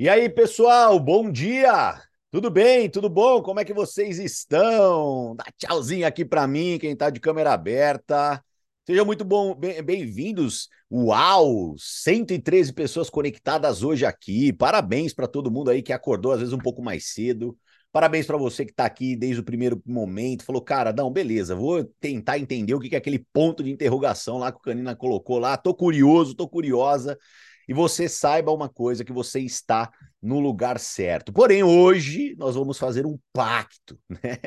E aí, pessoal, bom dia! Tudo bem? Tudo bom? Como é que vocês estão? Dá tchauzinho aqui para mim, quem tá de câmera aberta. Sejam muito bem-vindos. Uau! 113 pessoas conectadas hoje aqui. Parabéns para todo mundo aí que acordou às vezes um pouco mais cedo. Parabéns para você que está aqui desde o primeiro momento. Falou, cara, não, beleza, vou tentar entender o que é aquele ponto de interrogação lá que o Canina colocou lá. Tô curioso, tô curiosa e você saiba uma coisa: que você está no lugar certo. Porém, hoje nós vamos fazer um pacto, né?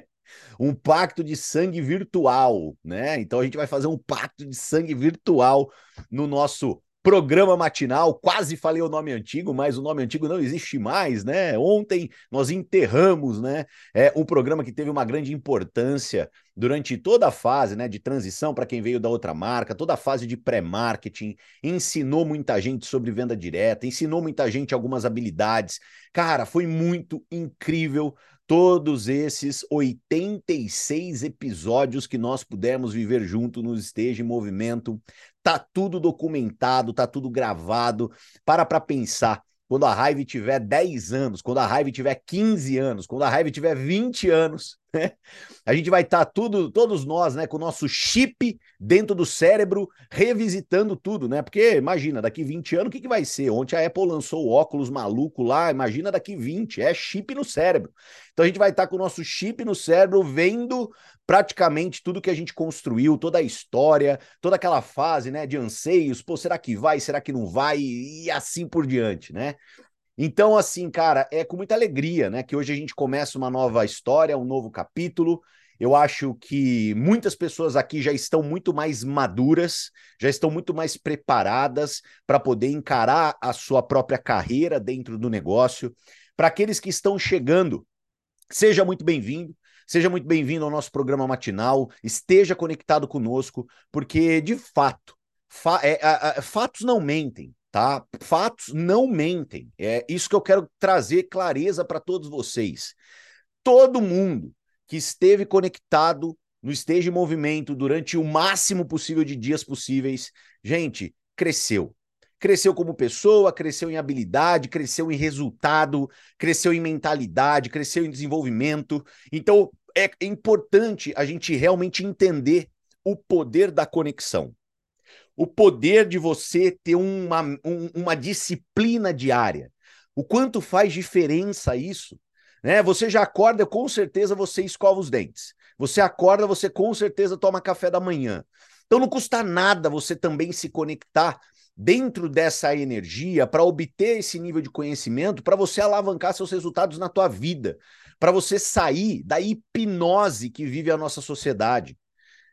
Um pacto de sangue virtual, né? Então a gente vai fazer um pacto de sangue virtual no nosso programa matinal. Quase falei o nome antigo, mas o nome antigo não existe mais, né? Ontem nós enterramos, né? É um programa que teve uma grande importância durante toda a fase, né, de transição para quem veio da outra marca, toda a fase de pré-marketing, ensinou muita gente sobre venda direta, ensinou muita gente algumas habilidades. Cara, foi muito incrível todos esses 86 episódios que nós pudemos viver junto no Esteja em Movimento. Tá tudo documentado, tá tudo gravado. Para para pensar. Quando a raiva tiver 10 anos, quando a raiva tiver 15 anos, quando a raiva tiver 20 anos, né? A gente vai estar tá tudo, todos nós, né, com o nosso chip dentro do cérebro, revisitando tudo, né? Porque imagina, daqui 20 anos o que, que vai ser? Ontem a Apple lançou o óculos maluco lá, imagina daqui 20, é chip no cérebro. Então a gente vai estar tá com o nosso chip no cérebro vendo praticamente tudo que a gente construiu, toda a história, toda aquela fase, né, de anseios, pô, será que vai, será que não vai e assim por diante, né? Então, assim, cara, é com muita alegria, né, que hoje a gente começa uma nova história, um novo capítulo. Eu acho que muitas pessoas aqui já estão muito mais maduras, já estão muito mais preparadas para poder encarar a sua própria carreira dentro do negócio. Para aqueles que estão chegando, seja muito bem-vindo. Seja muito bem-vindo ao nosso programa matinal. Esteja conectado conosco, porque de fato, fa é, fatos não mentem tá? Fatos não mentem. É isso que eu quero trazer clareza para todos vocês. Todo mundo que esteve conectado no Esteja em Movimento durante o máximo possível de dias possíveis, gente, cresceu. Cresceu como pessoa, cresceu em habilidade, cresceu em resultado, cresceu em mentalidade, cresceu em desenvolvimento. Então, é importante a gente realmente entender o poder da conexão o poder de você ter uma, um, uma disciplina diária. O quanto faz diferença isso? Né? Você já acorda, com certeza você escova os dentes. Você acorda, você com certeza toma café da manhã. Então não custa nada você também se conectar dentro dessa energia para obter esse nível de conhecimento, para você alavancar seus resultados na tua vida, para você sair da hipnose que vive a nossa sociedade.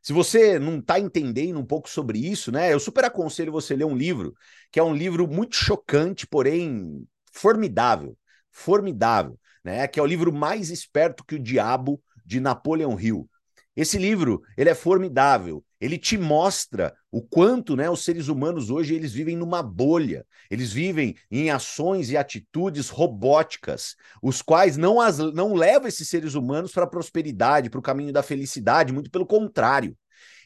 Se você não está entendendo um pouco sobre isso, né? Eu super aconselho você ler um livro, que é um livro muito chocante, porém formidável, formidável, né? Que é o livro mais esperto que o diabo de Napoleão Hill. Esse livro, ele é formidável. Ele te mostra o quanto, né, os seres humanos hoje eles vivem numa bolha. Eles vivem em ações e atitudes robóticas, os quais não as não levam esses seres humanos para a prosperidade, para o caminho da felicidade, muito pelo contrário.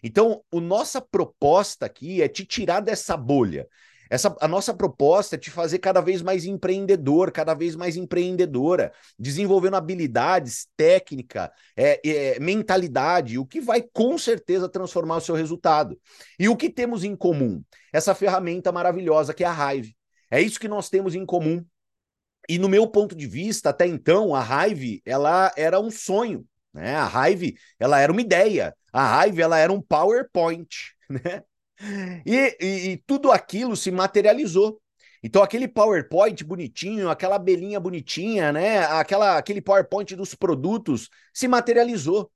Então, a nossa proposta aqui é te tirar dessa bolha, essa, a nossa proposta é te fazer cada vez mais empreendedor, cada vez mais empreendedora, desenvolvendo habilidades, técnica, é, é, mentalidade, o que vai com certeza transformar o seu resultado. E o que temos em comum? Essa ferramenta maravilhosa que é a Hive. É isso que nós temos em comum. E no meu ponto de vista, até então, a Hive ela era um sonho. Né? A Hive ela era uma ideia. A Hive ela era um PowerPoint. Né? E, e, e tudo aquilo se materializou. Então, aquele PowerPoint bonitinho, aquela abelhinha bonitinha, né? Aquela, aquele PowerPoint dos produtos se materializou.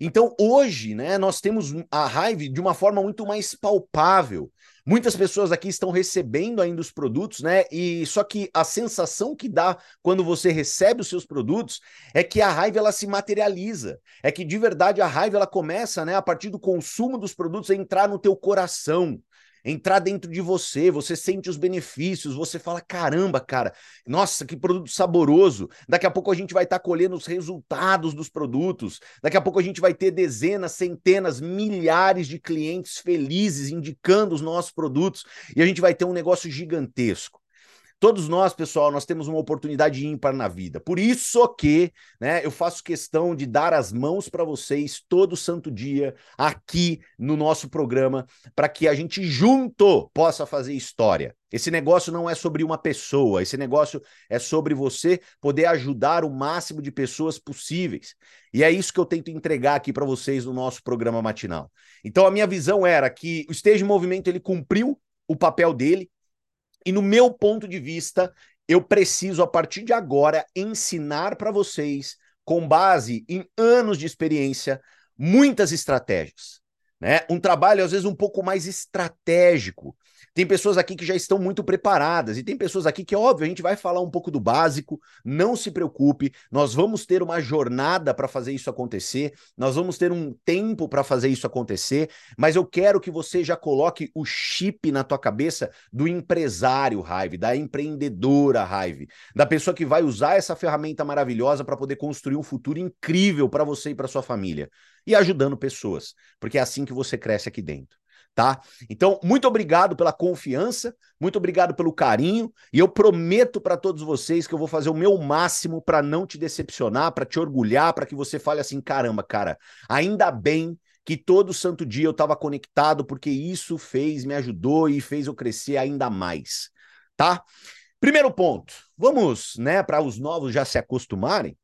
Então, hoje, né, nós temos a Hive de uma forma muito mais palpável. Muitas pessoas aqui estão recebendo ainda os produtos, né? E só que a sensação que dá quando você recebe os seus produtos é que a raiva ela se materializa. É que de verdade a raiva ela começa, né, a partir do consumo dos produtos a entrar no teu coração entrar dentro de você, você sente os benefícios, você fala: caramba, cara, nossa, que produto saboroso. Daqui a pouco a gente vai estar tá colhendo os resultados dos produtos, daqui a pouco a gente vai ter dezenas, centenas, milhares de clientes felizes indicando os nossos produtos e a gente vai ter um negócio gigantesco. Todos nós, pessoal, nós temos uma oportunidade ímpar na vida. Por isso que, né, eu faço questão de dar as mãos para vocês todo santo dia aqui no nosso programa, para que a gente junto possa fazer história. Esse negócio não é sobre uma pessoa, esse negócio é sobre você poder ajudar o máximo de pessoas possíveis. E é isso que eu tento entregar aqui para vocês no nosso programa matinal. Então a minha visão era que o Esteja em Movimento ele cumpriu o papel dele, e no meu ponto de vista, eu preciso, a partir de agora, ensinar para vocês, com base em anos de experiência, muitas estratégias. Né? Um trabalho, às vezes, um pouco mais estratégico, tem pessoas aqui que já estão muito preparadas e tem pessoas aqui que, óbvio, a gente vai falar um pouco do básico. Não se preocupe, nós vamos ter uma jornada para fazer isso acontecer, nós vamos ter um tempo para fazer isso acontecer, mas eu quero que você já coloque o chip na tua cabeça do empresário Raive, da empreendedora Raive, da pessoa que vai usar essa ferramenta maravilhosa para poder construir um futuro incrível para você e para sua família e ajudando pessoas, porque é assim que você cresce aqui dentro tá? Então, muito obrigado pela confiança, muito obrigado pelo carinho, e eu prometo para todos vocês que eu vou fazer o meu máximo para não te decepcionar, para te orgulhar, para que você fale assim: caramba, cara, ainda bem que todo santo dia eu estava conectado, porque isso fez, me ajudou e fez eu crescer ainda mais, tá? Primeiro ponto, vamos, né, para os novos já se acostumarem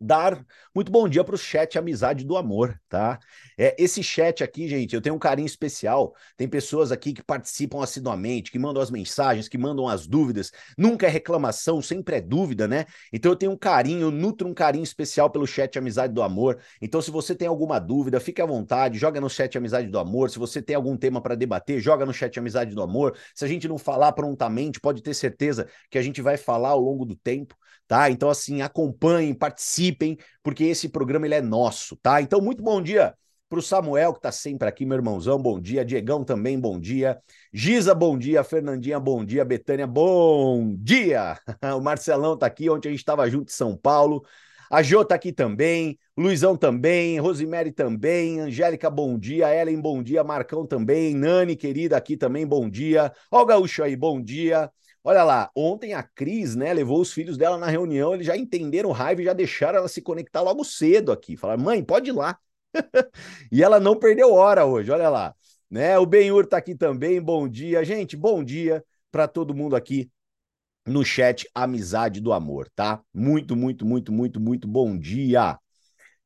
dar muito bom dia para o chat Amizade do Amor, tá? É, esse chat aqui, gente, eu tenho um carinho especial. Tem pessoas aqui que participam assiduamente, que mandam as mensagens, que mandam as dúvidas. Nunca é reclamação, sempre é dúvida, né? Então eu tenho um carinho, eu nutro um carinho especial pelo chat Amizade do Amor. Então se você tem alguma dúvida, fique à vontade, joga no chat Amizade do Amor. Se você tem algum tema para debater, joga no chat Amizade do Amor. Se a gente não falar prontamente, pode ter certeza que a gente vai falar ao longo do tempo tá? Então, assim, acompanhem, participem, porque esse programa ele é nosso, tá? Então, muito bom dia para o Samuel, que está sempre aqui, meu irmãozão, bom dia. Diegão também, bom dia. Giza, bom dia. Fernandinha, bom dia. Betânia, bom dia. o Marcelão está aqui, ontem a gente estava junto em São Paulo. A Jô tá aqui também, Luizão também, Rosemary também, Angélica, bom dia, Ellen, bom dia, Marcão também, Nani, querida, aqui também, bom dia. Ó o Gaúcho aí, bom dia. Olha lá, ontem a Cris, né, levou os filhos dela na reunião, eles já entenderam raiva e já deixaram ela se conectar logo cedo aqui. Falaram, mãe, pode ir lá. e ela não perdeu hora hoje, olha lá. Né? O Benhur tá aqui também, bom dia. Gente, bom dia para todo mundo aqui no chat Amizade do Amor, tá? Muito, muito, muito, muito, muito bom dia.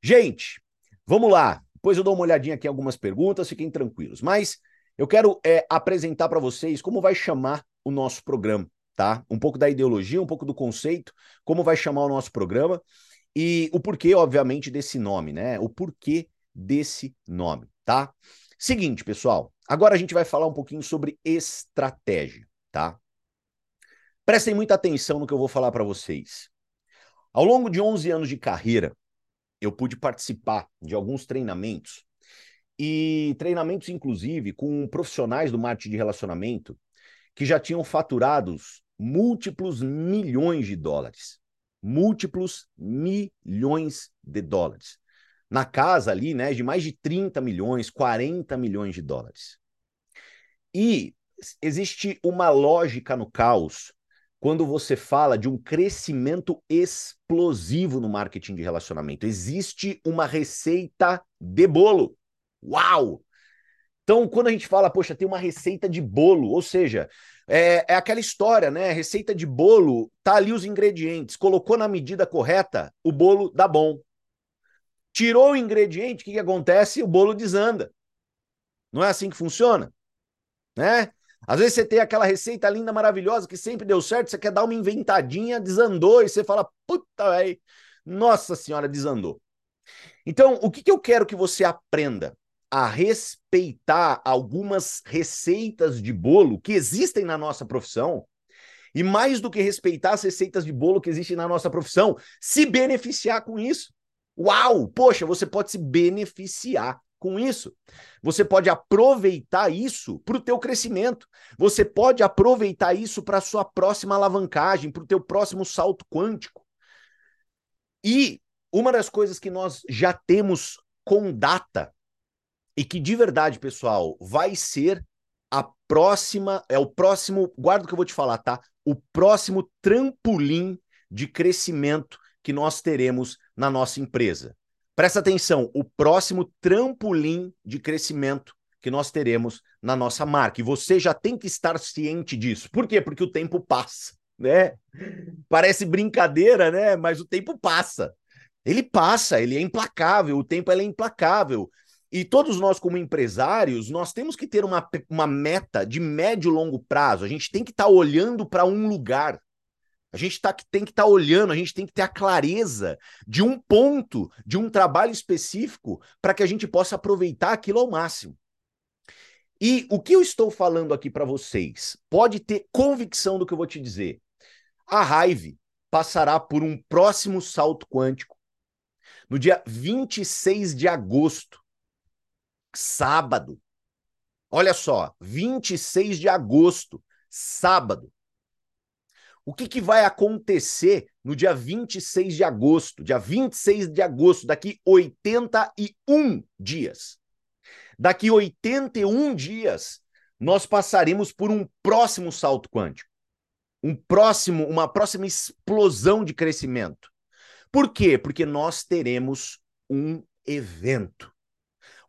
Gente, vamos lá. Depois eu dou uma olhadinha aqui em algumas perguntas, fiquem tranquilos. Mas eu quero é, apresentar para vocês como vai chamar o nosso programa, tá? Um pouco da ideologia, um pouco do conceito, como vai chamar o nosso programa e o porquê, obviamente, desse nome, né? O porquê desse nome, tá? Seguinte, pessoal, agora a gente vai falar um pouquinho sobre estratégia, tá? Prestem muita atenção no que eu vou falar para vocês. Ao longo de 11 anos de carreira, eu pude participar de alguns treinamentos e treinamentos, inclusive, com profissionais do marketing de relacionamento que já tinham faturados múltiplos milhões de dólares. Múltiplos milhões de dólares. Na casa ali, né, de mais de 30 milhões, 40 milhões de dólares. E existe uma lógica no caos quando você fala de um crescimento explosivo no marketing de relacionamento. Existe uma receita de bolo. Uau! Então, quando a gente fala, poxa, tem uma receita de bolo, ou seja, é, é, aquela história, né? Receita de bolo, tá ali os ingredientes, colocou na medida correta, o bolo dá bom. Tirou o ingrediente, o que, que acontece? O bolo desanda. Não é assim que funciona? Né? Às vezes você tem aquela receita linda, maravilhosa, que sempre deu certo, você quer dar uma inventadinha, desandou, e você fala, puta, velho, nossa senhora, desandou. Então, o que, que eu quero que você aprenda? A respeitar algumas receitas de bolo que existem na nossa profissão, e mais do que respeitar as receitas de bolo que existem na nossa profissão, se beneficiar com isso. Uau! Poxa, você pode se beneficiar com isso. Você pode aproveitar isso para o teu crescimento. Você pode aproveitar isso para a sua próxima alavancagem, para o teu próximo salto quântico. E uma das coisas que nós já temos com data e que de verdade, pessoal, vai ser a próxima, é o próximo, guarda o que eu vou te falar, tá? O próximo trampolim de crescimento que nós teremos na nossa empresa. Presta atenção, o próximo trampolim de crescimento que nós teremos na nossa marca. E você já tem que estar ciente disso. Por quê? Porque o tempo passa, né? Parece brincadeira, né? Mas o tempo passa. Ele passa, ele é implacável, o tempo é implacável. E todos nós, como empresários, nós temos que ter uma, uma meta de médio e longo prazo. A gente tem que estar tá olhando para um lugar. A gente tá, tem que estar tá olhando, a gente tem que ter a clareza de um ponto, de um trabalho específico, para que a gente possa aproveitar aquilo ao máximo. E o que eu estou falando aqui para vocês, pode ter convicção do que eu vou te dizer. A Raive passará por um próximo salto quântico no dia 26 de agosto sábado. Olha só, 26 de agosto, sábado. O que, que vai acontecer no dia 26 de agosto? Dia 26 de agosto, daqui 81 dias. Daqui 81 dias, nós passaremos por um próximo salto quântico. Um próximo, uma próxima explosão de crescimento. Por quê? Porque nós teremos um evento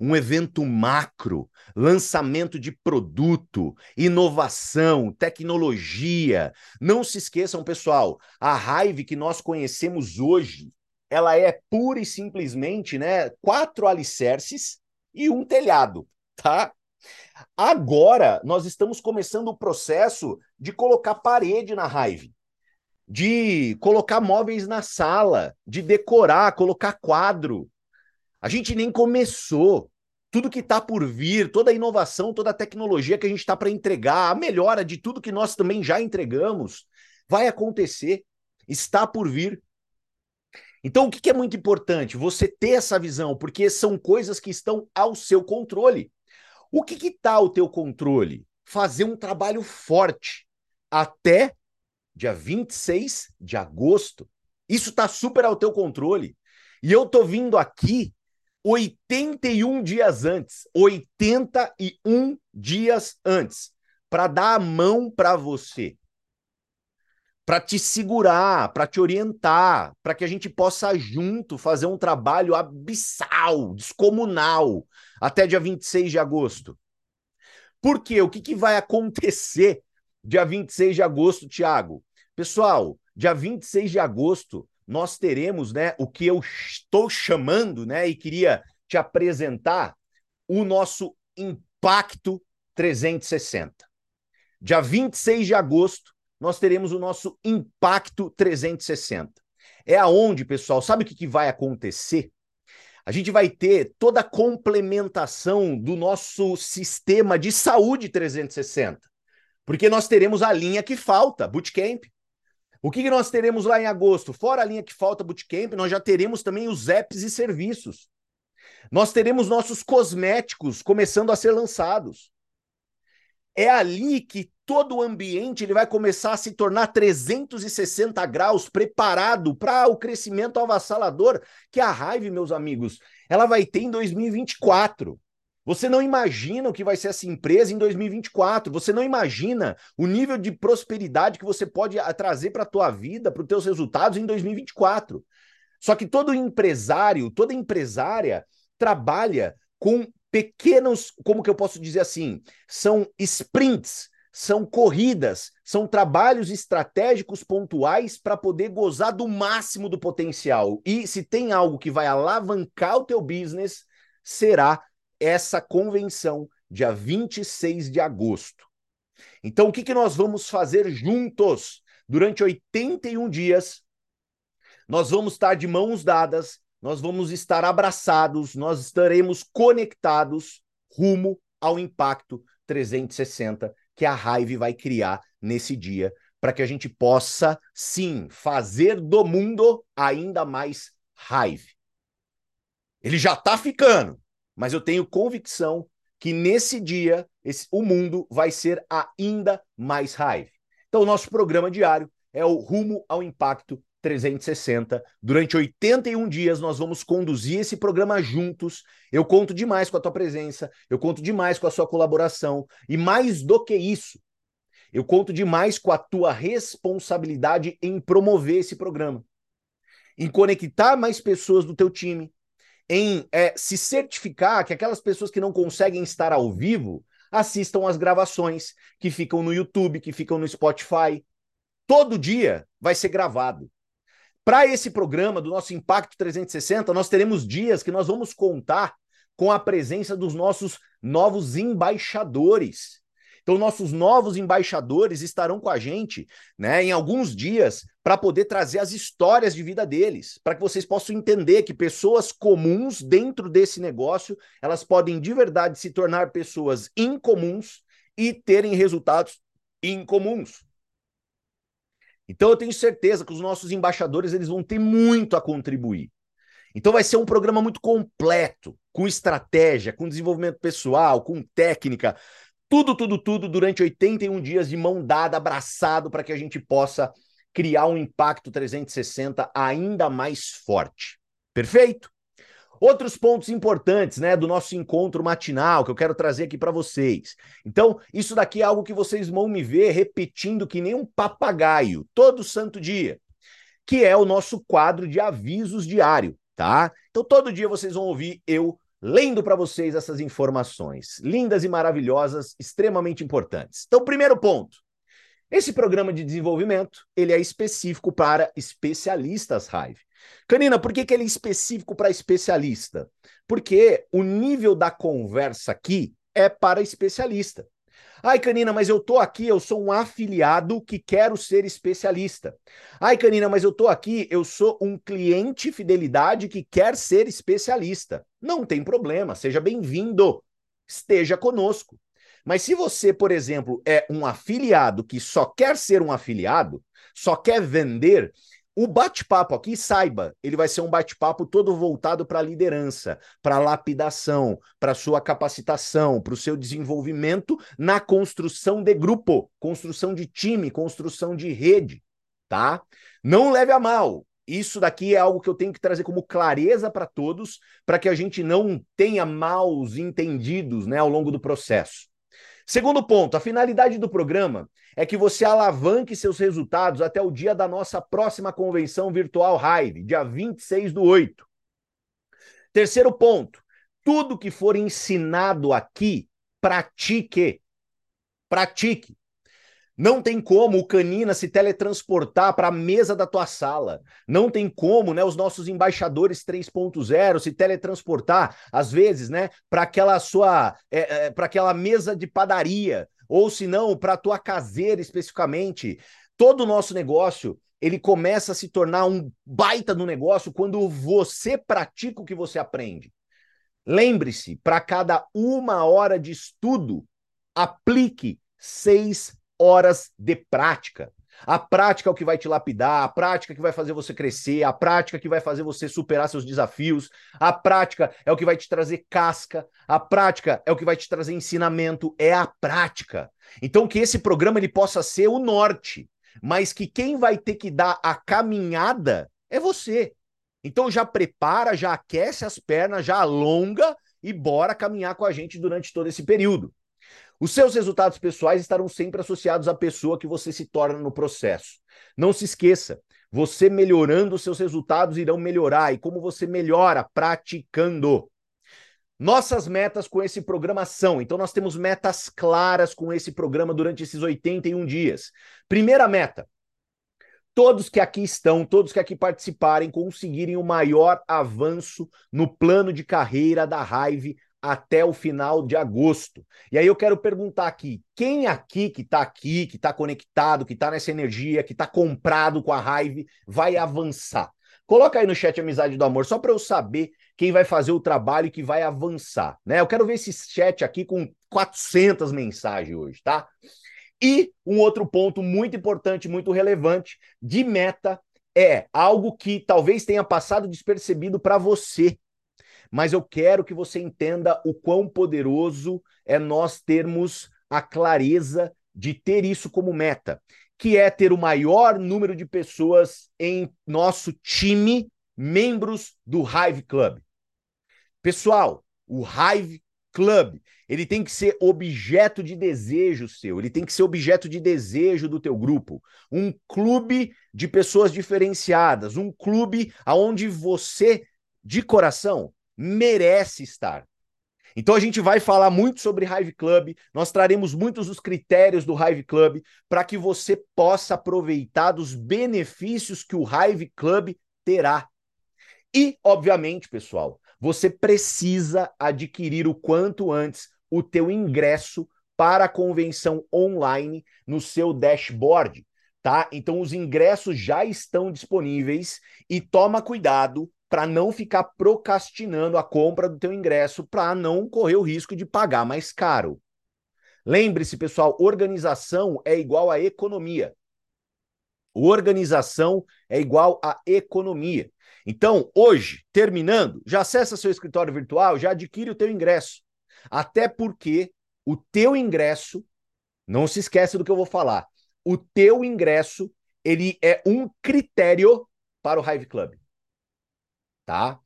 um evento macro, lançamento de produto, inovação, tecnologia. Não se esqueçam, pessoal, a Hive que nós conhecemos hoje, ela é pura e simplesmente, né, quatro alicerces e um telhado, tá? Agora nós estamos começando o processo de colocar parede na Hive de colocar móveis na sala, de decorar, colocar quadro. A gente nem começou tudo que está por vir, toda a inovação, toda a tecnologia que a gente está para entregar, a melhora de tudo que nós também já entregamos, vai acontecer, está por vir. Então, o que, é muito importante? Você ter essa visão, porque são coisas que estão ao seu controle. O que está ao teu controle? Fazer um trabalho forte até dia 26 de agosto. Isso está super ao teu controle. E eu tô vindo aqui 81 dias antes, 81 dias antes, para dar a mão para você, para te segurar, para te orientar, para que a gente possa junto fazer um trabalho abissal, descomunal, até dia 26 de agosto. Por quê? O que, que vai acontecer dia 26 de agosto, Tiago? Pessoal, dia 26 de agosto, nós teremos, né, o que eu estou chamando, né, e queria te apresentar o nosso Impacto 360. Dia 26 de agosto, nós teremos o nosso Impacto 360. É aonde, pessoal, sabe o que, que vai acontecer? A gente vai ter toda a complementação do nosso sistema de saúde 360. Porque nós teremos a linha que falta, Bootcamp. O que, que nós teremos lá em agosto? Fora a linha que falta Bootcamp, nós já teremos também os apps e serviços. Nós teremos nossos cosméticos começando a ser lançados. É ali que todo o ambiente ele vai começar a se tornar 360 graus preparado para o crescimento avassalador que a Hive, meus amigos, ela vai ter em 2024. Você não imagina o que vai ser essa empresa em 2024. Você não imagina o nível de prosperidade que você pode ah, trazer para a tua vida, para os teus resultados em 2024. Só que todo empresário, toda empresária trabalha com pequenos, como que eu posso dizer assim, são sprints, são corridas, são trabalhos estratégicos pontuais para poder gozar do máximo do potencial. E se tem algo que vai alavancar o teu business, será essa convenção dia 26 de agosto. Então, o que, que nós vamos fazer juntos? Durante 81 dias, nós vamos estar de mãos dadas, nós vamos estar abraçados, nós estaremos conectados rumo ao impacto 360 que a Hive vai criar nesse dia, para que a gente possa, sim, fazer do mundo ainda mais Hive. Ele já está ficando, mas eu tenho convicção que nesse dia esse, o mundo vai ser ainda mais raiva. Então, o nosso programa diário é o Rumo ao Impacto 360. Durante 81 dias nós vamos conduzir esse programa juntos. Eu conto demais com a tua presença, eu conto demais com a sua colaboração e mais do que isso, eu conto demais com a tua responsabilidade em promover esse programa, em conectar mais pessoas do teu time, em é, se certificar que aquelas pessoas que não conseguem estar ao vivo assistam as gravações que ficam no YouTube, que ficam no Spotify. Todo dia vai ser gravado. Para esse programa do nosso Impacto 360, nós teremos dias que nós vamos contar com a presença dos nossos novos embaixadores. Então, nossos novos embaixadores estarão com a gente né, em alguns dias para poder trazer as histórias de vida deles, para que vocês possam entender que pessoas comuns dentro desse negócio, elas podem de verdade se tornar pessoas incomuns e terem resultados incomuns. Então eu tenho certeza que os nossos embaixadores eles vão ter muito a contribuir. Então vai ser um programa muito completo, com estratégia, com desenvolvimento pessoal, com técnica, tudo, tudo, tudo durante 81 dias de mão dada, abraçado, para que a gente possa criar um impacto 360 ainda mais forte. Perfeito? Outros pontos importantes, né, do nosso encontro matinal que eu quero trazer aqui para vocês. Então, isso daqui é algo que vocês vão me ver repetindo que nem um papagaio todo santo dia, que é o nosso quadro de avisos diário, tá? Então, todo dia vocês vão ouvir eu lendo para vocês essas informações lindas e maravilhosas, extremamente importantes. Então, primeiro ponto. Esse programa de desenvolvimento, ele é específico para especialistas Hive. Canina, por que, que ele é específico para especialista? Porque o nível da conversa aqui é para especialista. Ai, Canina, mas eu tô aqui, eu sou um afiliado que quero ser especialista. Ai, Canina, mas eu tô aqui, eu sou um cliente fidelidade que quer ser especialista. Não tem problema, seja bem-vindo. Esteja conosco. Mas se você, por exemplo, é um afiliado que só quer ser um afiliado, só quer vender, o bate-papo aqui, saiba, ele vai ser um bate-papo todo voltado para a liderança, para a lapidação, para a sua capacitação, para o seu desenvolvimento na construção de grupo, construção de time, construção de rede, tá? Não leve a mal. Isso daqui é algo que eu tenho que trazer como clareza para todos, para que a gente não tenha maus entendidos né, ao longo do processo. Segundo ponto, a finalidade do programa é que você alavanque seus resultados até o dia da nossa próxima convenção virtual Hive, dia 26 do 8. Terceiro ponto, tudo que for ensinado aqui, pratique. Pratique. Não tem como o Canina se teletransportar para a mesa da tua sala. Não tem como, né, os nossos embaixadores 3.0 se teletransportar às vezes, né, para aquela sua é, é, para aquela mesa de padaria, ou se não, para a tua caseira especificamente. Todo o nosso negócio, ele começa a se tornar um baita no negócio quando você pratica o que você aprende. Lembre-se, para cada uma hora de estudo, aplique seis horas de prática. A prática é o que vai te lapidar, a prática que vai fazer você crescer, a prática que vai fazer você superar seus desafios, a prática é o que vai te trazer casca, a prática é o que vai te trazer ensinamento, é a prática. Então que esse programa ele possa ser o norte, mas que quem vai ter que dar a caminhada é você. Então já prepara, já aquece as pernas, já alonga e bora caminhar com a gente durante todo esse período. Os seus resultados pessoais estarão sempre associados à pessoa que você se torna no processo. Não se esqueça, você melhorando os seus resultados irão melhorar. E como você melhora? Praticando. Nossas metas com esse programa são, então nós temos metas claras com esse programa durante esses 81 dias. Primeira meta, todos que aqui estão, todos que aqui participarem, conseguirem o maior avanço no plano de carreira da Hive até o final de agosto. E aí eu quero perguntar aqui, quem aqui que está aqui, que está conectado, que está nessa energia, que está comprado com a raiva, vai avançar? Coloca aí no chat Amizade do Amor, só para eu saber quem vai fazer o trabalho e que vai avançar, né? Eu quero ver esse chat aqui com 400 mensagens hoje, tá? E um outro ponto muito importante, muito relevante de meta é algo que talvez tenha passado despercebido para você, mas eu quero que você entenda o quão poderoso é nós termos a clareza de ter isso como meta, que é ter o maior número de pessoas em nosso time, membros do Hive Club. Pessoal, o Hive Club, ele tem que ser objeto de desejo seu, ele tem que ser objeto de desejo do teu grupo. Um clube de pessoas diferenciadas, um clube aonde você, de coração, merece estar. Então a gente vai falar muito sobre Hive Club, nós traremos muitos dos critérios do Hive Club para que você possa aproveitar dos benefícios que o Hive Club terá. E, obviamente, pessoal, você precisa adquirir o quanto antes o teu ingresso para a convenção online no seu dashboard, tá? Então os ingressos já estão disponíveis e toma cuidado para não ficar procrastinando a compra do teu ingresso para não correr o risco de pagar mais caro. Lembre-se, pessoal, organização é igual a economia. Organização é igual a economia. Então, hoje, terminando, já acessa seu escritório virtual, já adquire o teu ingresso. Até porque o teu ingresso, não se esqueça do que eu vou falar. O teu ingresso, ele é um critério para o Hive Club tá?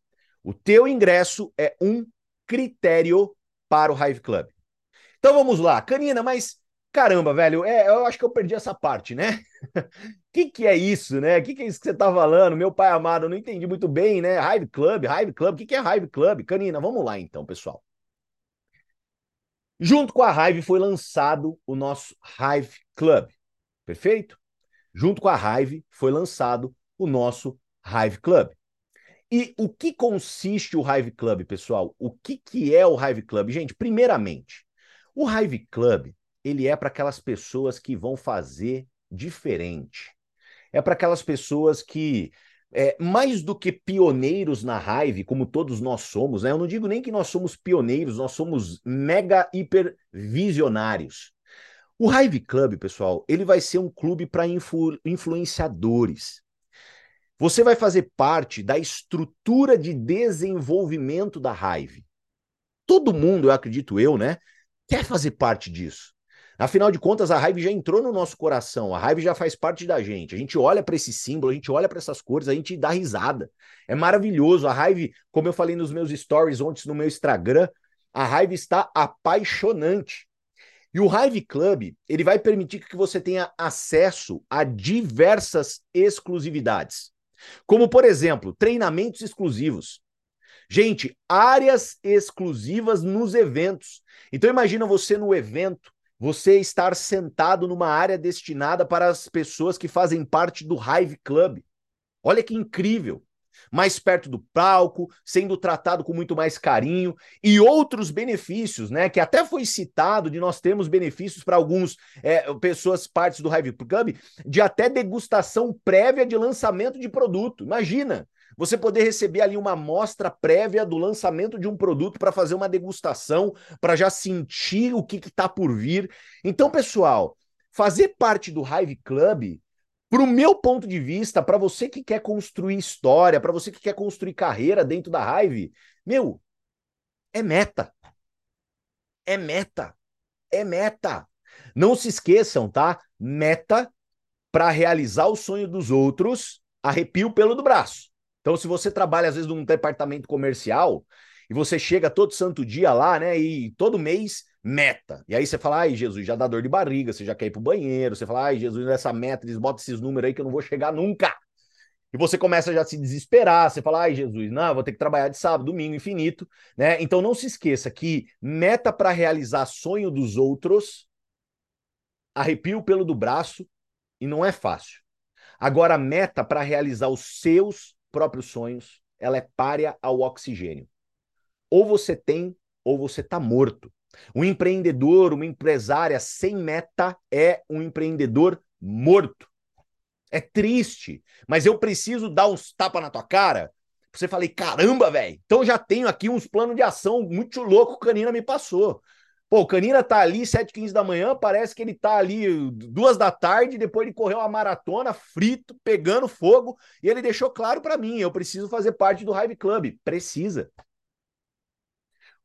O teu ingresso é um critério para o Hive Club. Então vamos lá, Canina, mas caramba, velho, é, eu acho que eu perdi essa parte, né? O que, que é isso, né? O que, que é isso que você tá falando? Meu pai amado, eu não entendi muito bem, né? Hive Club, Hive Club, o que, que é Hive Club? Canina, vamos lá então, pessoal. Junto com a Hive foi lançado o nosso Hive Club, perfeito? Junto com a Hive foi lançado o nosso Hive Club. E o que consiste o Hive Club, pessoal? O que, que é o Hive Club? Gente, primeiramente, o Hive Club, ele é para aquelas pessoas que vão fazer diferente. É para aquelas pessoas que, é, mais do que pioneiros na Hive, como todos nós somos, né? Eu não digo nem que nós somos pioneiros, nós somos mega hiper visionários. O Hive Club, pessoal, ele vai ser um clube para influ influenciadores. Você vai fazer parte da estrutura de desenvolvimento da Hive. Todo mundo, eu acredito eu, né, quer fazer parte disso. Afinal de contas, a Hive já entrou no nosso coração, a Hive já faz parte da gente. A gente olha para esse símbolo, a gente olha para essas cores, a gente dá risada. É maravilhoso. A Hive, como eu falei nos meus stories ontem no meu Instagram, a Hive está apaixonante. E o Hive Club, ele vai permitir que você tenha acesso a diversas exclusividades. Como, por exemplo, treinamentos exclusivos. Gente, áreas exclusivas nos eventos. Então imagina você no evento, você estar sentado numa área destinada para as pessoas que fazem parte do Hive Club. Olha que incrível mais perto do palco, sendo tratado com muito mais carinho e outros benefícios, né? Que até foi citado de nós termos benefícios para alguns é, pessoas partes do Hive Club de até degustação prévia de lançamento de produto. Imagina você poder receber ali uma amostra prévia do lançamento de um produto para fazer uma degustação, para já sentir o que está por vir. Então, pessoal, fazer parte do Hive Club para o meu ponto de vista, para você que quer construir história, para você que quer construir carreira dentro da Hive, meu, é meta. É meta. É meta. Não se esqueçam, tá? Meta para realizar o sonho dos outros, arrepio pelo do braço. Então, se você trabalha às vezes num departamento comercial e você chega todo santo dia lá, né, e todo mês meta. E aí você fala, ai, Jesus, já dá dor de barriga, você já quer ir pro banheiro, você fala, ai, Jesus, nessa meta, eles botam esses números aí que eu não vou chegar nunca. E você começa já a se desesperar, você fala, ai, Jesus, não, vou ter que trabalhar de sábado, domingo, infinito, né? Então não se esqueça que meta para realizar sonho dos outros, arrepio pelo do braço, e não é fácil. Agora, meta para realizar os seus próprios sonhos, ela é párea ao oxigênio. Ou você tem, ou você tá morto. Um empreendedor, uma empresária sem meta é um empreendedor morto. É triste, mas eu preciso dar uns tapas na tua cara. Você falei, caramba, velho. Então já tenho aqui uns planos de ação muito louco que o Canina me passou. Pô, o Canina tá ali 7h15 da manhã, parece que ele tá ali duas da tarde, depois ele correu uma maratona, frito, pegando fogo, e ele deixou claro para mim, eu preciso fazer parte do Hive Club. Precisa.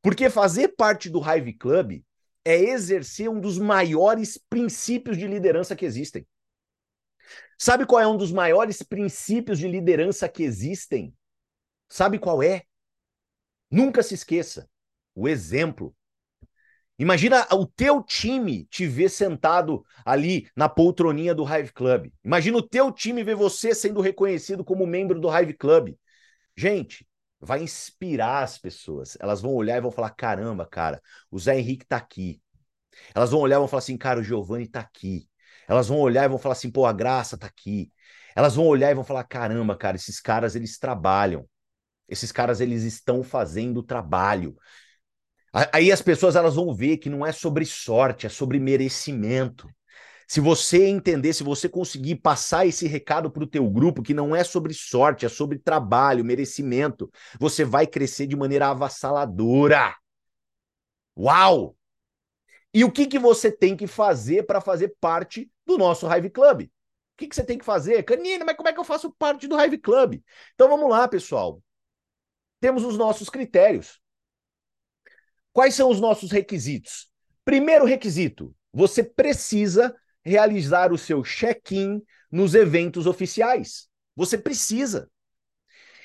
Porque fazer parte do Hive Club é exercer um dos maiores princípios de liderança que existem. Sabe qual é um dos maiores princípios de liderança que existem? Sabe qual é? Nunca se esqueça. O exemplo. Imagina o teu time te ver sentado ali na poltroninha do Hive Club. Imagina o teu time ver você sendo reconhecido como membro do Hive Club. Gente, vai inspirar as pessoas. Elas vão olhar e vão falar: caramba, cara, o Zé Henrique tá aqui. Elas vão olhar e vão falar assim: cara, o Giovanni tá aqui. Elas vão olhar e vão falar assim: pô, a Graça tá aqui. Elas vão olhar e vão falar: caramba, cara, esses caras eles trabalham. Esses caras eles estão fazendo o trabalho. Aí as pessoas elas vão ver que não é sobre sorte, é sobre merecimento. Se você entender, se você conseguir passar esse recado para o teu grupo, que não é sobre sorte, é sobre trabalho, merecimento, você vai crescer de maneira avassaladora. Uau! E o que, que você tem que fazer para fazer parte do nosso Hive Club? O que, que você tem que fazer? Canina, mas como é que eu faço parte do Hive Club? Então vamos lá, pessoal. Temos os nossos critérios. Quais são os nossos requisitos? Primeiro requisito: você precisa realizar o seu check-in nos eventos oficiais. Você precisa.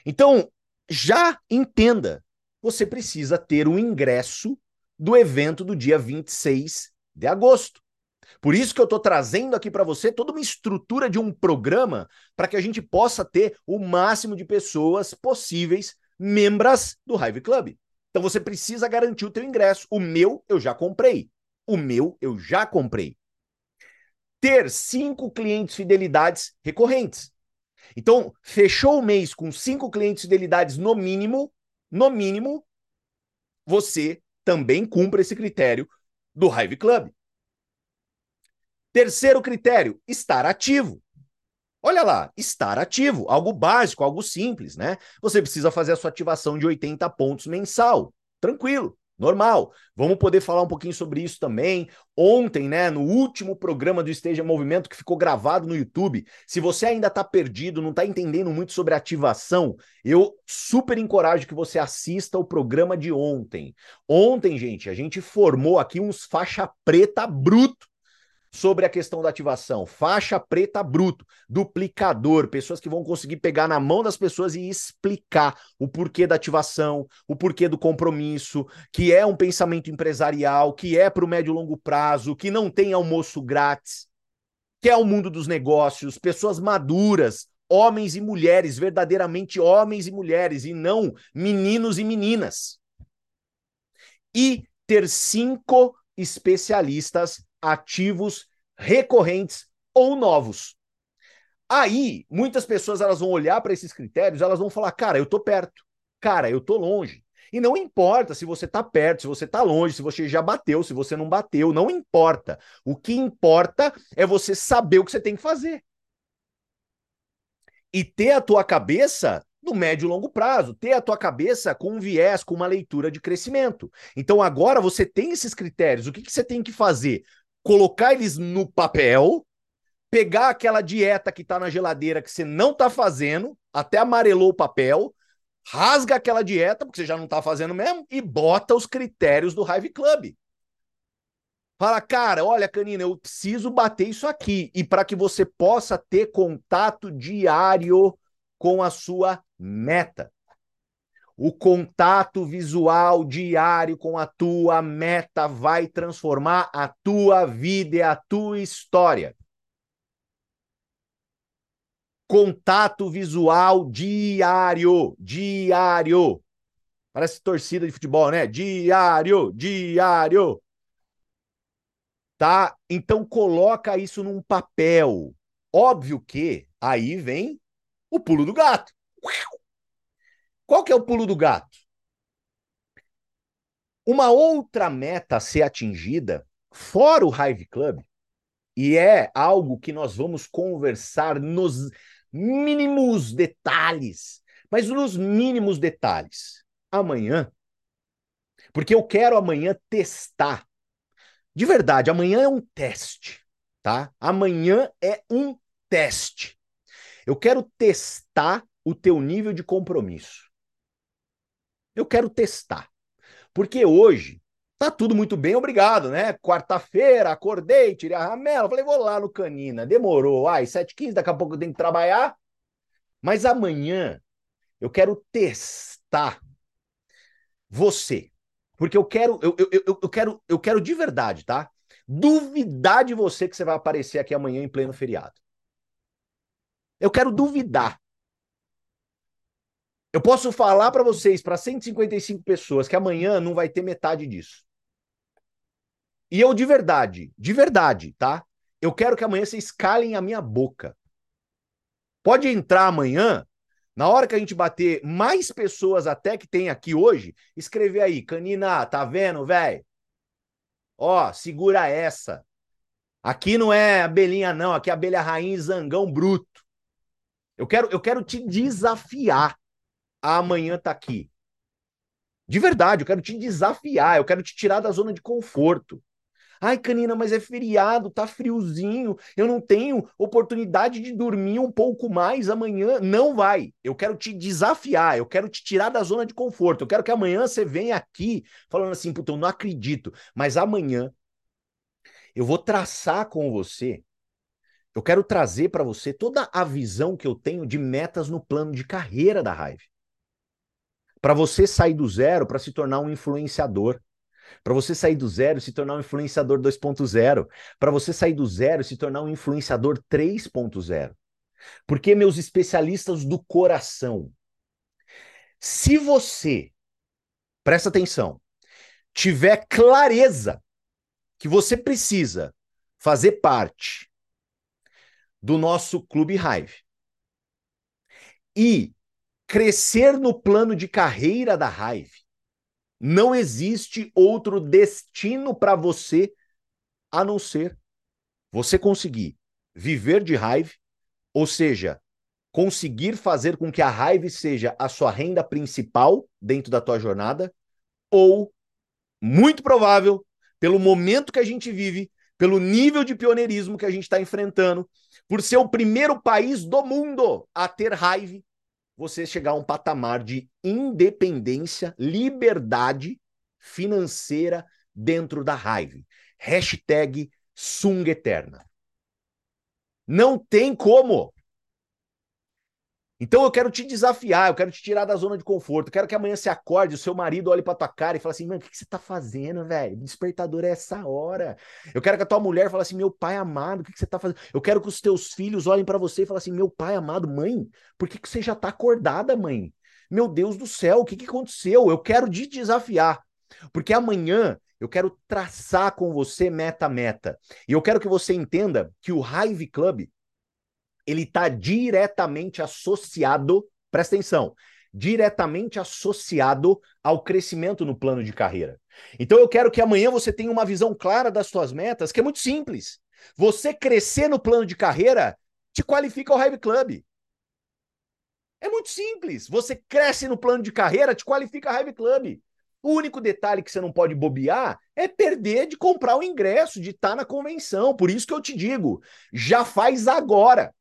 Então, já entenda, você precisa ter o ingresso do evento do dia 26 de agosto. Por isso que eu estou trazendo aqui para você toda uma estrutura de um programa para que a gente possa ter o máximo de pessoas possíveis membras do Hive Club. Então você precisa garantir o teu ingresso. O meu eu já comprei. O meu eu já comprei ter cinco clientes fidelidades recorrentes. Então, fechou o mês com cinco clientes fidelidades no mínimo, no mínimo, você também cumpre esse critério do Hive Club. Terceiro critério, estar ativo. Olha lá, estar ativo, algo básico, algo simples, né? Você precisa fazer a sua ativação de 80 pontos mensal. Tranquilo. Normal. Vamos poder falar um pouquinho sobre isso também. Ontem, né, no último programa do Esteja Movimento que ficou gravado no YouTube, se você ainda está perdido, não está entendendo muito sobre ativação, eu super encorajo que você assista o programa de ontem. Ontem, gente, a gente formou aqui uns faixa preta bruto sobre a questão da ativação. Faixa preta bruto, duplicador, pessoas que vão conseguir pegar na mão das pessoas e explicar o porquê da ativação, o porquê do compromisso, que é um pensamento empresarial, que é para o médio e longo prazo, que não tem almoço grátis, que é o mundo dos negócios, pessoas maduras, homens e mulheres, verdadeiramente homens e mulheres, e não meninos e meninas. E ter cinco especialistas ativos recorrentes ou novos. Aí, muitas pessoas elas vão olhar para esses critérios, elas vão falar: "Cara, eu tô perto. Cara, eu tô longe". E não importa se você tá perto, se você tá longe, se você já bateu, se você não bateu, não importa. O que importa é você saber o que você tem que fazer. E ter a tua cabeça no médio e longo prazo, ter a tua cabeça com um viés, com uma leitura de crescimento. Então agora você tem esses critérios, o que, que você tem que fazer? Colocar eles no papel, pegar aquela dieta que está na geladeira que você não está fazendo, até amarelou o papel, rasga aquela dieta, porque você já não está fazendo mesmo, e bota os critérios do Hive Club. Fala, cara, olha, Canina, eu preciso bater isso aqui. E para que você possa ter contato diário com a sua meta o contato visual diário com a tua meta vai transformar a tua vida e a tua história. Contato visual diário, diário. Parece torcida de futebol, né? Diário, diário. Tá? Então coloca isso num papel. Óbvio que aí vem o pulo do gato. Qual que é o pulo do gato? Uma outra meta a ser atingida, fora o Hive Club, e é algo que nós vamos conversar nos mínimos detalhes, mas nos mínimos detalhes, amanhã, porque eu quero amanhã testar. De verdade, amanhã é um teste, tá? Amanhã é um teste. Eu quero testar o teu nível de compromisso. Eu quero testar. Porque hoje Tá tudo muito bem, obrigado, né? Quarta-feira, acordei, tirei a ramela, falei, vou lá no Canina. Demorou, ai, 7h15, daqui a pouco eu tenho que trabalhar. Mas amanhã eu quero testar você. Porque eu quero, eu, eu, eu, eu, quero, eu quero de verdade, tá? Duvidar de você que você vai aparecer aqui amanhã em pleno feriado. Eu quero duvidar. Eu posso falar para vocês, para 155 pessoas, que amanhã não vai ter metade disso. E eu de verdade, de verdade, tá? Eu quero que amanhã vocês calem a minha boca. Pode entrar amanhã, na hora que a gente bater mais pessoas até que tem aqui hoje, escrever aí, Canina, tá vendo, velho? Ó, segura essa. Aqui não é abelhinha não, aqui é abelha rainha zangão bruto. Eu quero, eu quero te desafiar amanhã tá aqui. De verdade, eu quero te desafiar, eu quero te tirar da zona de conforto. Ai, Canina, mas é feriado, tá friozinho, eu não tenho oportunidade de dormir um pouco mais amanhã. Não vai. Eu quero te desafiar, eu quero te tirar da zona de conforto. Eu quero que amanhã você venha aqui falando assim, puta, eu não acredito, mas amanhã eu vou traçar com você. Eu quero trazer para você toda a visão que eu tenho de metas no plano de carreira da Raive. Para você sair do zero para se tornar um influenciador. Para você sair do zero se tornar um influenciador 2.0. Para você sair do zero se tornar um influenciador 3.0. Porque, meus especialistas do coração, se você, presta atenção, tiver clareza que você precisa fazer parte do nosso Clube Hive e crescer no plano de carreira da Hive, não existe outro destino para você a não ser você conseguir viver de raiva, ou seja, conseguir fazer com que a raiva seja a sua renda principal dentro da tua jornada, ou muito provável, pelo momento que a gente vive, pelo nível de pioneirismo que a gente está enfrentando, por ser o primeiro país do mundo a ter raiva, você chegar a um patamar de independência, liberdade financeira dentro da raiva. Hashtag Sung Eterna. Não tem como. Então eu quero te desafiar, eu quero te tirar da zona de conforto. Eu quero que amanhã você acorde, o seu marido olhe pra tua cara e fale assim: mano, o que, que você tá fazendo, velho? Despertador é essa hora. Eu quero que a tua mulher fale assim: meu pai amado, o que, que você tá fazendo? Eu quero que os teus filhos olhem para você e falem assim: meu pai amado, mãe, por que, que você já tá acordada, mãe? Meu Deus do céu, o que, que aconteceu? Eu quero te desafiar. Porque amanhã eu quero traçar com você meta-meta. E eu quero que você entenda que o Hive Club ele está diretamente associado, presta atenção, diretamente associado ao crescimento no plano de carreira. Então eu quero que amanhã você tenha uma visão clara das suas metas, que é muito simples. Você crescer no plano de carreira te qualifica ao Hive Club. É muito simples. Você cresce no plano de carreira, te qualifica ao Hive Club. O único detalhe que você não pode bobear é perder de comprar o ingresso, de estar na convenção. Por isso que eu te digo, já faz agora.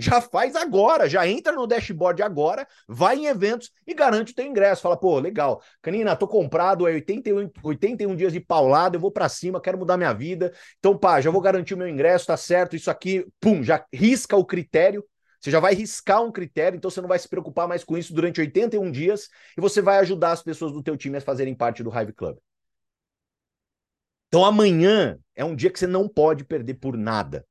Já faz agora, já entra no dashboard agora, vai em eventos e garante o teu ingresso. Fala, pô, legal, Canina, tô comprado, é 81, 81 dias de paulada, eu vou para cima, quero mudar minha vida. Então, pá, já vou garantir o meu ingresso, tá certo, isso aqui, pum, já risca o critério. Você já vai riscar um critério, então você não vai se preocupar mais com isso durante 81 dias e você vai ajudar as pessoas do teu time a fazerem parte do Hive Club. Então amanhã é um dia que você não pode perder por nada.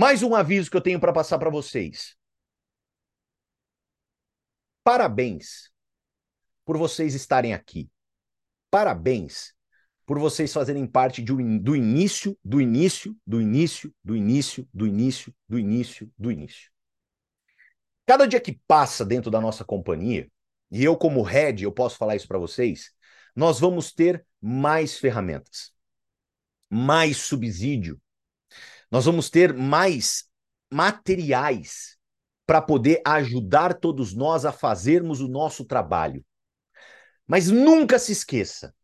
Mais um aviso que eu tenho para passar para vocês. Parabéns por vocês estarem aqui. Parabéns por vocês fazerem parte de, do início, do início, do início, do início, do início, do início, do início. Cada dia que passa dentro da nossa companhia, e eu como head, eu posso falar isso para vocês, nós vamos ter mais ferramentas, mais subsídio, nós vamos ter mais materiais para poder ajudar todos nós a fazermos o nosso trabalho. Mas nunca se esqueça: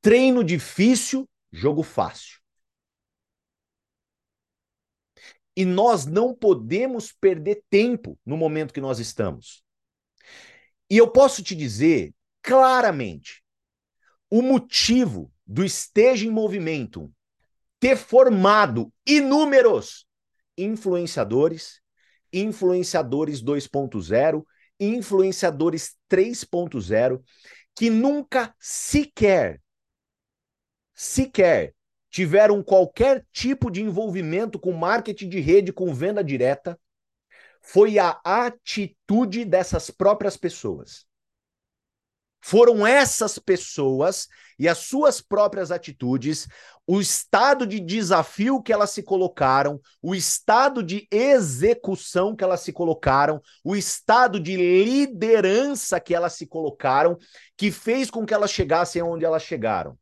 treino difícil, jogo fácil. E nós não podemos perder tempo no momento que nós estamos. E eu posso te dizer claramente o motivo do Esteja em Movimento ter formado inúmeros influenciadores, influenciadores 2.0, influenciadores 3.0, que nunca sequer, sequer tiveram qualquer tipo de envolvimento com marketing de rede, com venda direta, foi a atitude dessas próprias pessoas. Foram essas pessoas e as suas próprias atitudes, o estado de desafio que elas se colocaram, o estado de execução que elas se colocaram, o estado de liderança que elas se colocaram, que fez com que elas chegassem onde elas chegaram.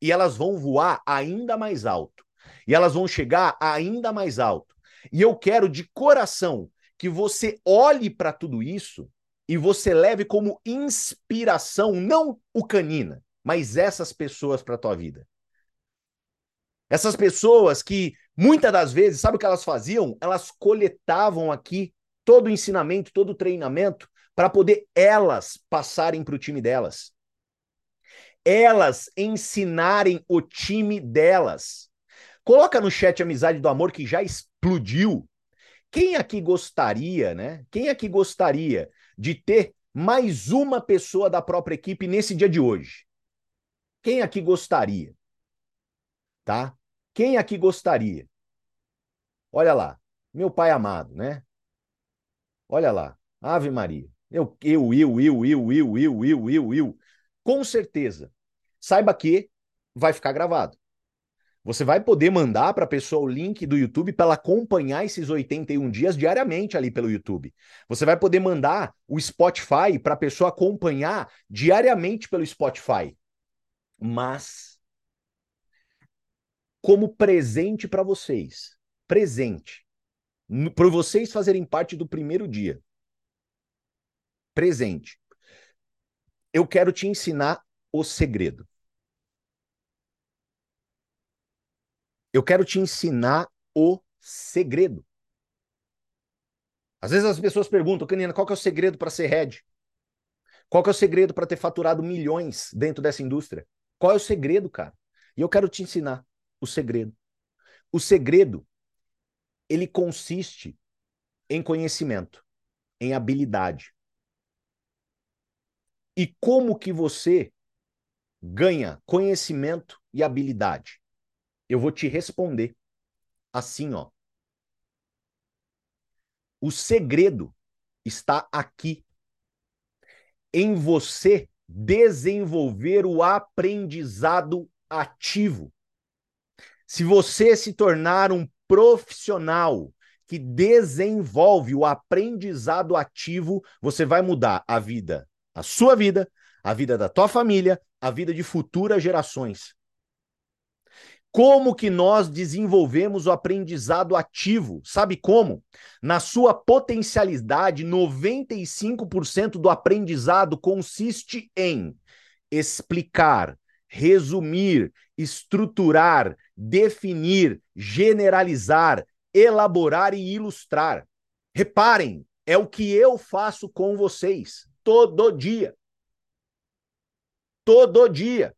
E elas vão voar ainda mais alto. E elas vão chegar ainda mais alto. E eu quero de coração que você olhe para tudo isso e você leve como inspiração não o Canina, mas essas pessoas para a tua vida. Essas pessoas que muitas das vezes, sabe o que elas faziam? Elas coletavam aqui todo o ensinamento, todo o treinamento para poder elas passarem para o time delas. Elas ensinarem o time delas. Coloca no chat Amizade do Amor que já explodiu. Quem aqui gostaria, né? Quem aqui gostaria de ter mais uma pessoa da própria equipe nesse dia de hoje? Quem aqui gostaria? Tá? Quem aqui gostaria? Olha lá, meu pai amado, né? Olha lá, Ave Maria. Eu, eu, eu, eu, eu, eu, eu, eu, eu, eu. Com certeza. Saiba que vai ficar gravado. Você vai poder mandar para a pessoa o link do YouTube para ela acompanhar esses 81 dias diariamente ali pelo YouTube. Você vai poder mandar o Spotify para a pessoa acompanhar diariamente pelo Spotify. Mas como presente para vocês, presente, para vocês fazerem parte do primeiro dia. Presente. Eu quero te ensinar o segredo. Eu quero te ensinar o segredo. Às vezes as pessoas perguntam, Canina, qual que é o segredo para ser head? Qual que é o segredo para ter faturado milhões dentro dessa indústria? Qual é o segredo, cara? E eu quero te ensinar o segredo. O segredo, ele consiste em conhecimento, em habilidade. E como que você ganha conhecimento e habilidade? Eu vou te responder assim, ó. O segredo está aqui em você desenvolver o aprendizado ativo. Se você se tornar um profissional que desenvolve o aprendizado ativo, você vai mudar a vida, a sua vida, a vida da tua família, a vida de futuras gerações. Como que nós desenvolvemos o aprendizado ativo? Sabe como? Na sua potencialidade, 95% do aprendizado consiste em explicar, resumir, estruturar, definir, generalizar, elaborar e ilustrar. Reparem, é o que eu faço com vocês todo dia. Todo dia.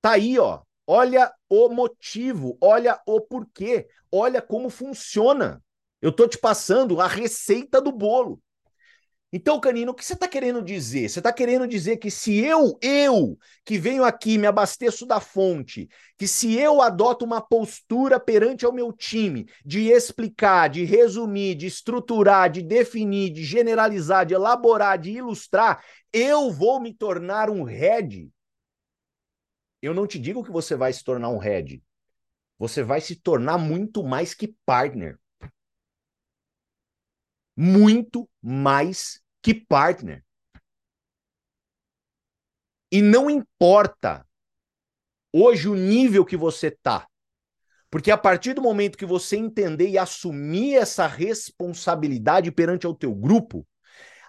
Tá aí, ó. Olha o motivo, olha o porquê, olha como funciona. Eu tô te passando a receita do bolo. Então, Canino, o que você está querendo dizer? Você está querendo dizer que se eu, eu, que venho aqui, me abasteço da fonte, que se eu adoto uma postura perante ao meu time de explicar, de resumir, de estruturar, de definir, de generalizar, de elaborar, de ilustrar, eu vou me tornar um head eu não te digo que você vai se tornar um head. Você vai se tornar muito mais que partner. Muito mais que partner. E não importa hoje o nível que você tá. Porque a partir do momento que você entender e assumir essa responsabilidade perante ao teu grupo,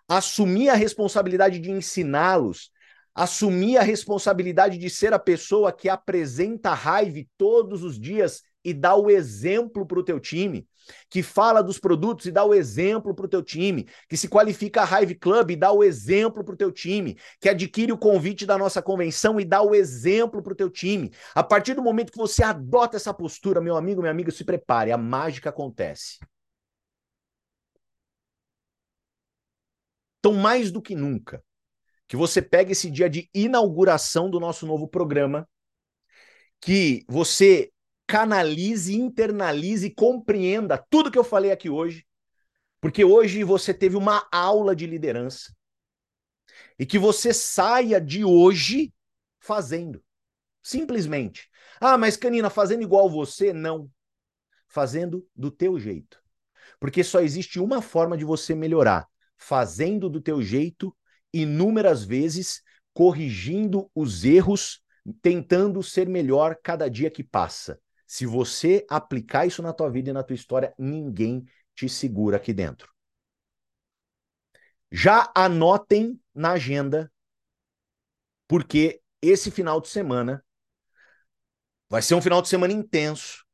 assumir a responsabilidade de ensiná-los, assumir a responsabilidade de ser a pessoa que apresenta raiva todos os dias e dá o exemplo para o teu time, que fala dos produtos e dá o exemplo para o teu time, que se qualifica a Hive Club e dá o exemplo para o teu time, que adquire o convite da nossa convenção e dá o exemplo para o teu time. A partir do momento que você adota essa postura, meu amigo, minha amiga, se prepare, a mágica acontece. Então, mais do que nunca, que você pegue esse dia de inauguração do nosso novo programa, que você canalize, internalize, compreenda tudo que eu falei aqui hoje, porque hoje você teve uma aula de liderança e que você saia de hoje fazendo. Simplesmente. Ah, mas Canina, fazendo igual você? Não. Fazendo do teu jeito. Porque só existe uma forma de você melhorar, fazendo do teu jeito inúmeras vezes, corrigindo os erros, tentando ser melhor cada dia que passa. Se você aplicar isso na tua vida e na tua história, ninguém te segura aqui dentro. Já anotem na agenda, porque esse final de semana vai ser um final de semana intenso.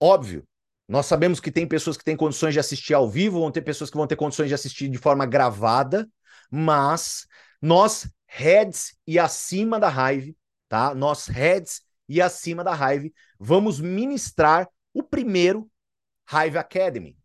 Óbvio, nós sabemos que tem pessoas que têm condições de assistir ao vivo, vão ter pessoas que vão ter condições de assistir de forma gravada, mas nós, heads e acima da Hive, tá? Nós, heads e acima da Hive, vamos ministrar o primeiro Hive Academy,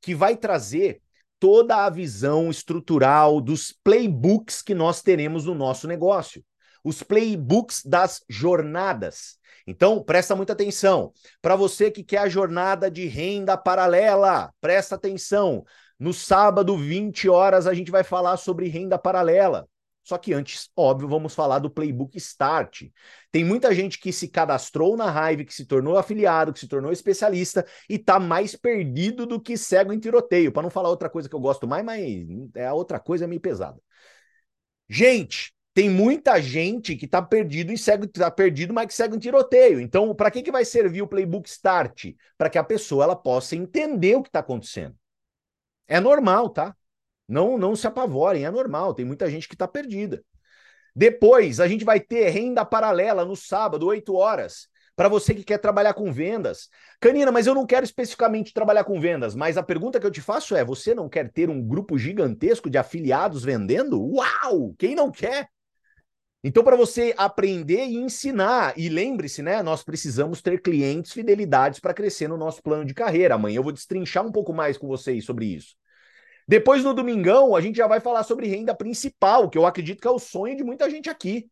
que vai trazer toda a visão estrutural dos playbooks que nós teremos no nosso negócio. Os playbooks das jornadas. Então, presta muita atenção. Para você que quer a jornada de renda paralela, presta atenção. No sábado, 20 horas, a gente vai falar sobre renda paralela. Só que antes, óbvio, vamos falar do Playbook Start. Tem muita gente que se cadastrou na Hive, que se tornou afiliado, que se tornou especialista e tá mais perdido do que cego em tiroteio. Para não falar outra coisa que eu gosto mais, mas é a outra coisa meio pesada. Gente, tem muita gente que tá perdido e cego, tá perdido, mas que segue em tiroteio. Então, para que que vai servir o Playbook Start? Para que a pessoa ela possa entender o que está acontecendo. É normal, tá? Não, não se apavorem, é normal, tem muita gente que está perdida. Depois, a gente vai ter renda paralela no sábado, 8 horas, para você que quer trabalhar com vendas. Canina, mas eu não quero especificamente trabalhar com vendas, mas a pergunta que eu te faço é: você não quer ter um grupo gigantesco de afiliados vendendo? Uau! Quem não quer? Então, para você aprender e ensinar, e lembre-se, né? Nós precisamos ter clientes, fidelidades para crescer no nosso plano de carreira. Amanhã eu vou destrinchar um pouco mais com vocês sobre isso. Depois, no domingão, a gente já vai falar sobre renda principal, que eu acredito que é o sonho de muita gente aqui.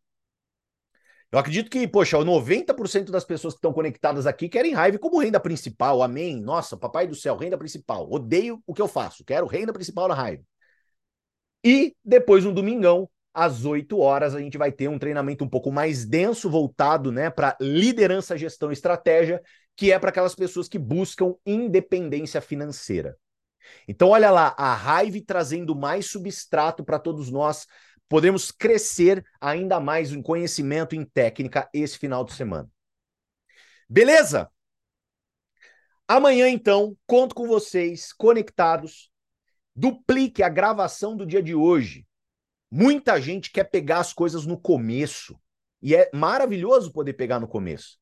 Eu acredito que, poxa, 90% das pessoas que estão conectadas aqui querem raiva como renda principal. Amém. Nossa, papai do céu, renda principal. Odeio o que eu faço. Quero renda principal na raiva. E depois, no domingão, às 8 horas, a gente vai ter um treinamento um pouco mais denso, voltado né, para liderança, gestão e estratégia, que é para aquelas pessoas que buscam independência financeira. Então, olha lá, a raiva trazendo mais substrato para todos nós. Podemos crescer ainda mais em conhecimento, em técnica, esse final de semana. Beleza? Amanhã, então, conto com vocês conectados. Duplique a gravação do dia de hoje. Muita gente quer pegar as coisas no começo. E é maravilhoso poder pegar no começo.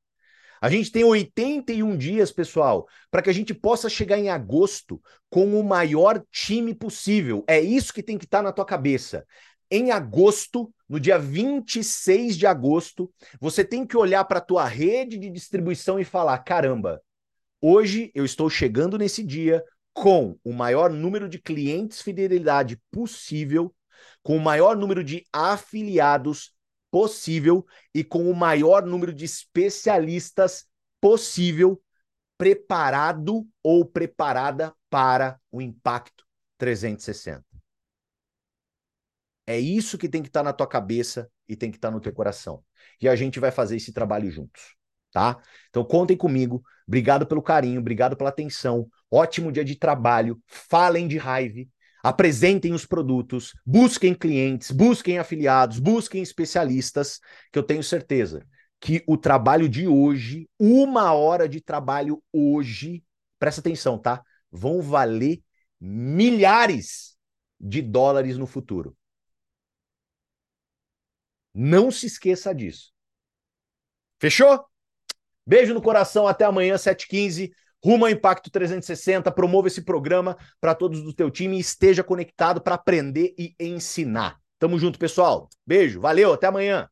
A gente tem 81 dias, pessoal, para que a gente possa chegar em agosto com o maior time possível. É isso que tem que estar tá na tua cabeça. Em agosto, no dia 26 de agosto, você tem que olhar para a tua rede de distribuição e falar: caramba, hoje eu estou chegando nesse dia com o maior número de clientes fidelidade possível, com o maior número de afiliados possível e com o maior número de especialistas possível preparado ou preparada para o impacto 360. É isso que tem que estar tá na tua cabeça e tem que estar tá no teu coração. E a gente vai fazer esse trabalho juntos, tá? Então contem comigo. Obrigado pelo carinho, obrigado pela atenção. Ótimo dia de trabalho. Falem de raiva apresentem os produtos, busquem clientes, busquem afiliados, busquem especialistas, que eu tenho certeza que o trabalho de hoje, uma hora de trabalho hoje, presta atenção, tá? Vão valer milhares de dólares no futuro. Não se esqueça disso. Fechou? Beijo no coração, até amanhã, 7h15. Rumo ao Impacto 360, promova esse programa para todos do teu time e esteja conectado para aprender e ensinar. Tamo junto, pessoal. Beijo, valeu, até amanhã.